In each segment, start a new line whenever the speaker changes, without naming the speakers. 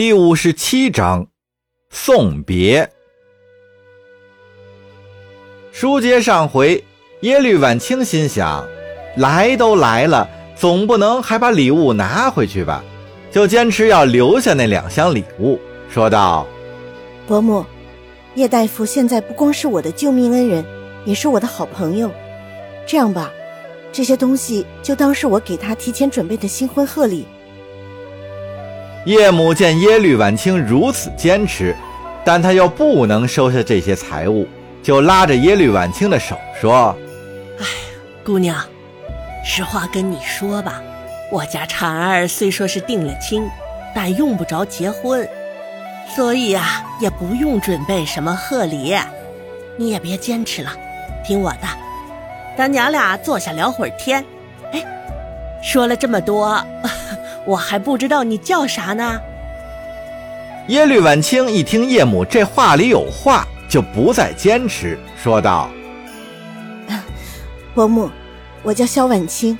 第五十七章送别。书接上回，耶律婉清心想：来都来了，总不能还把礼物拿回去吧？就坚持要留下那两箱礼物，说道：“
伯母，叶大夫现在不光是我的救命恩人，也是我的好朋友。这样吧，这些东西就当是我给他提前准备的新婚贺礼。”
叶母见耶律婉清如此坚持，但他又不能收下这些财物，就拉着耶律婉清的手说：“
哎，姑娘，实话跟你说吧，我家婵儿虽说是定了亲，但用不着结婚，所以啊，也不用准备什么贺礼。你也别坚持了，听我的，咱娘俩坐下聊会儿天。哎，说了这么多。”我还不知道你叫啥呢。
耶律婉清一听叶母这话里有话，就不再坚持，说道：“
伯母，我叫萧婉清。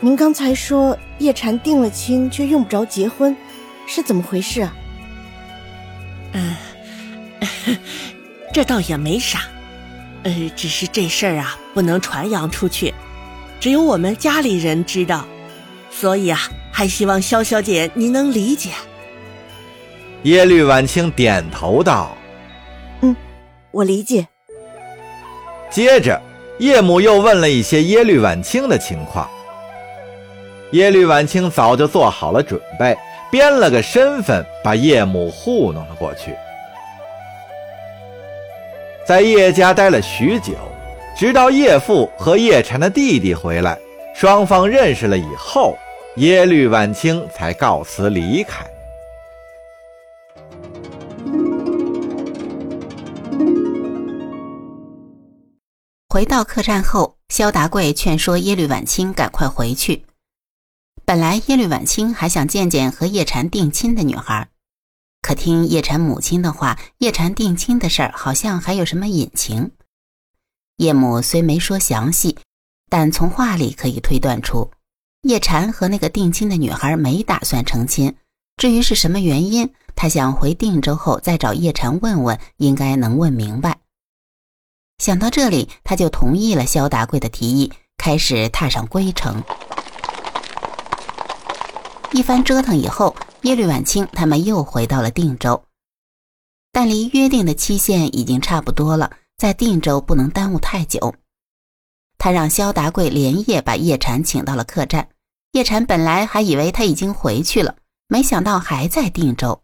您刚才说叶禅定了亲，却用不着结婚，是怎么回事啊？”“
嗯，这倒也没啥，呃，只是这事儿啊，不能传扬出去，只有我们家里人知道，所以啊。”还希望萧小姐您能理解。
耶律婉清点头道：“
嗯，我理解。”
接着，叶母又问了一些耶律婉清的情况。耶律婉清早就做好了准备，编了个身份，把叶母糊弄了过去。在叶家待了许久，直到叶父和叶禅的弟弟回来，双方认识了以后。耶律婉清才告辞离开。
回到客栈后，萧达贵劝说耶律婉清赶快回去。本来耶律婉清还想见见和叶禅定亲的女孩，可听叶禅母亲的话，叶禅定亲的事儿好像还有什么隐情。叶母虽没说详细，但从话里可以推断出。叶禅和那个定亲的女孩没打算成亲，至于是什么原因，他想回定州后再找叶禅问问，应该能问明白。想到这里，他就同意了萧达贵的提议，开始踏上归程。一番折腾以后，耶律婉清他们又回到了定州，但离约定的期限已经差不多了，在定州不能耽误太久。他让萧达贵连夜把叶禅请到了客栈。叶禅本来还以为他已经回去了，没想到还在定州。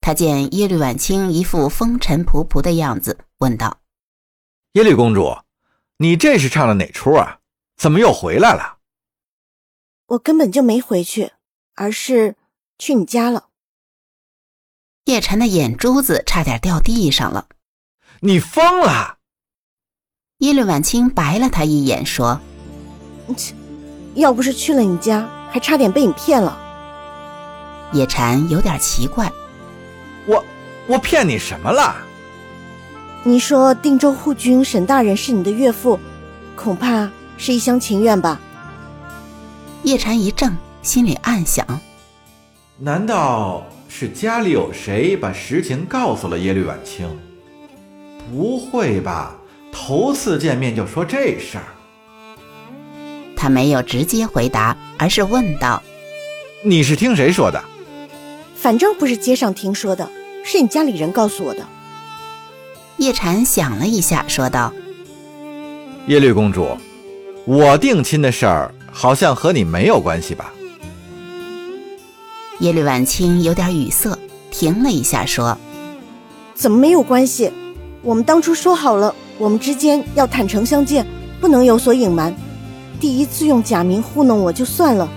他见耶律婉清一副风尘仆仆的样子，问道：“
耶律公主，你这是唱的哪出啊？怎么又回来了？”“
我根本就没回去，而是去你家了。”
叶禅的眼珠子差点掉地上了。
“你疯了！”
耶律婉清白了他一眼，说：“
切，要不是去了你家，还差点被你骗了。”
叶禅有点奇怪：“
我我骗你什么了？”
你说定州护军沈大人是你的岳父，恐怕是一厢情愿吧？
叶禅一怔，心里暗想：
难道是家里有谁把实情告诉了耶律婉清？不会吧？头次见面就说这事儿，
他没有直接回答，而是问道：“
你是听谁说的？”
反正不是街上听说的，是你家里人告诉我的。
叶禅想了一下，说道：“
耶律公主，我定亲的事儿好像和你没有关系吧？”
耶律婉清有点语塞，停了一下，说：“
怎么没有关系？我们当初说好了。”我们之间要坦诚相见，不能有所隐瞒。第一次用假名糊弄我就算了，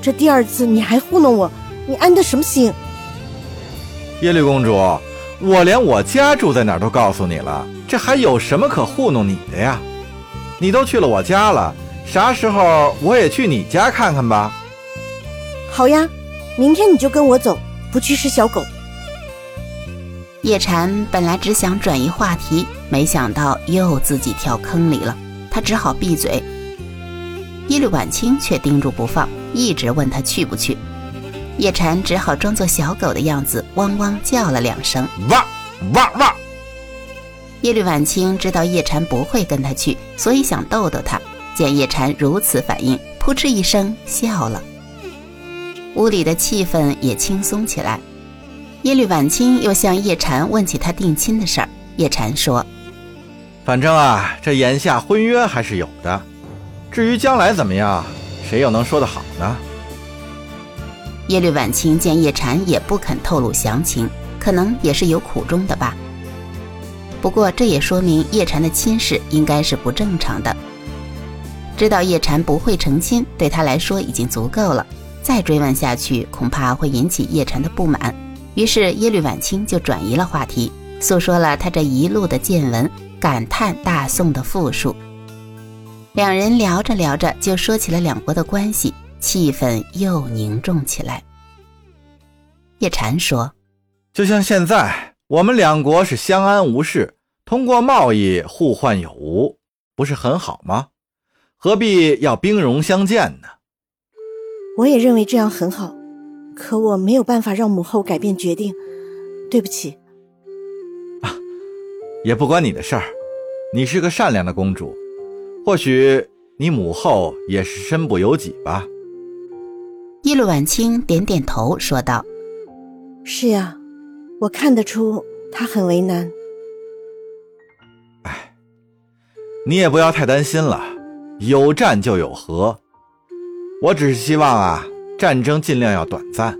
这第二次你还糊弄我，你安的什么心？
耶律公主，我连我家住在哪儿都告诉你了，这还有什么可糊弄你的呀？你都去了我家了，啥时候我也去你家看看吧？
好呀，明天你就跟我走，不去是小狗。
叶禅本来只想转移话题，没想到又自己跳坑里了，他只好闭嘴。耶律婉清却盯住不放，一直问他去不去。叶禅只好装作小狗的样子，汪汪叫了两声，
汪汪汪。
耶律婉清知道叶禅不会跟他去，所以想逗逗他。见叶禅如此反应，扑哧一声笑了。屋里的气氛也轻松起来。耶律婉清又向叶禅问起他定亲的事儿。叶禅说：“
反正啊，这眼下婚约还是有的。至于将来怎么样，谁又能说得好呢？”
耶律婉清见叶禅也不肯透露详情，可能也是有苦衷的吧。不过这也说明叶禅的亲事应该是不正常的。知道叶禅不会成亲，对他来说已经足够了。再追问下去，恐怕会引起叶禅的不满。于是耶律婉清就转移了话题，诉说了他这一路的见闻，感叹大宋的富庶。两人聊着聊着，就说起了两国的关系，气氛又凝重起来。叶禅说：“
就像现在，我们两国是相安无事，通过贸易互换有无，不是很好吗？何必要兵戎相见呢？”
我也认为这样很好。可我没有办法让母后改变决定，对不起。
啊，也不关你的事儿。你是个善良的公主，或许你母后也是身不由己吧。
耶律婉清点点头，说道：“
是呀，我看得出她很为难。
哎，你也不要太担心了，有战就有和。我只是希望啊。”战争尽量要短暂。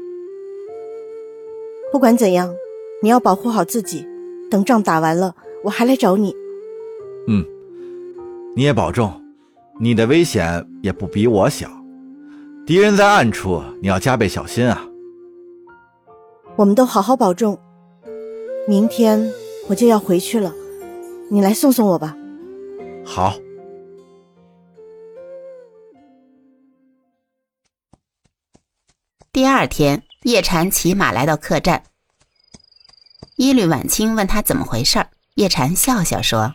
不管怎样，你要保护好自己。等仗打完了，我还来找你。
嗯，你也保重。你的危险也不比我小。敌人在暗处，你要加倍小心啊。
我们都好好保重。明天我就要回去了，你来送送我吧。
好。
第二天，叶禅骑马来到客栈。耶律婉清问他怎么回事叶禅笑笑说：“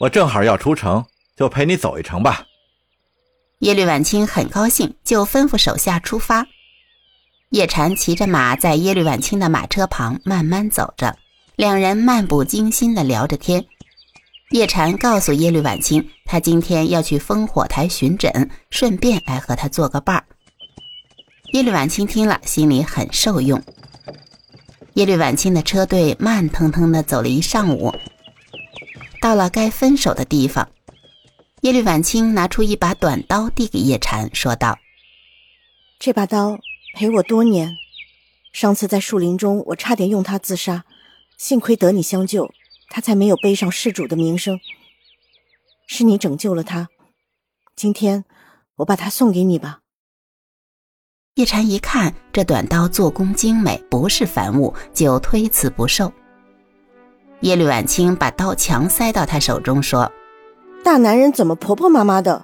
我正好要出城，就陪你走一程吧。”
耶律婉清很高兴，就吩咐手下出发。叶禅骑着马在耶律婉清的马车旁慢慢走着，两人漫不经心地聊着天。叶禅告诉耶律婉清，他今天要去烽火台巡诊，顺便来和他做个伴儿。耶律婉清听了，心里很受用。耶律婉清的车队慢腾腾地走了一上午，到了该分手的地方，耶律婉清拿出一把短刀递给叶禅，说道：“
这把刀陪我多年，上次在树林中，我差点用它自杀，幸亏得你相救，他才没有背上事主的名声。是你拯救了他，今天我把它送给你吧。”
叶禅一看这短刀做工精美，不是凡物，就推辞不受。耶律婉清把刀强塞到他手中，说：“
大男人怎么婆婆妈妈的？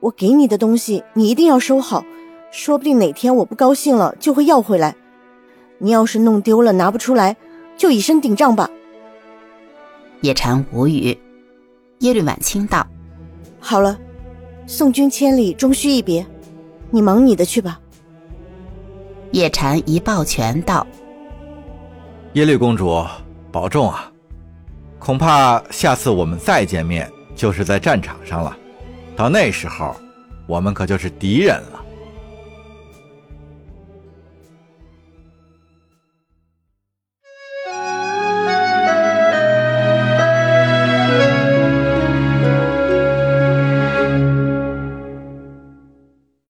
我给你的东西，你一定要收好，说不定哪天我不高兴了就会要回来。你要是弄丢了拿不出来，就以身顶账吧。”
叶禅无语。耶律婉清道：“
好了，送君千里，终须一别，你忙你的去吧。”
叶禅一抱拳道：“
耶律公主，保重啊！恐怕下次我们再见面，就是在战场上了。到那时候，我们可就是敌人了。”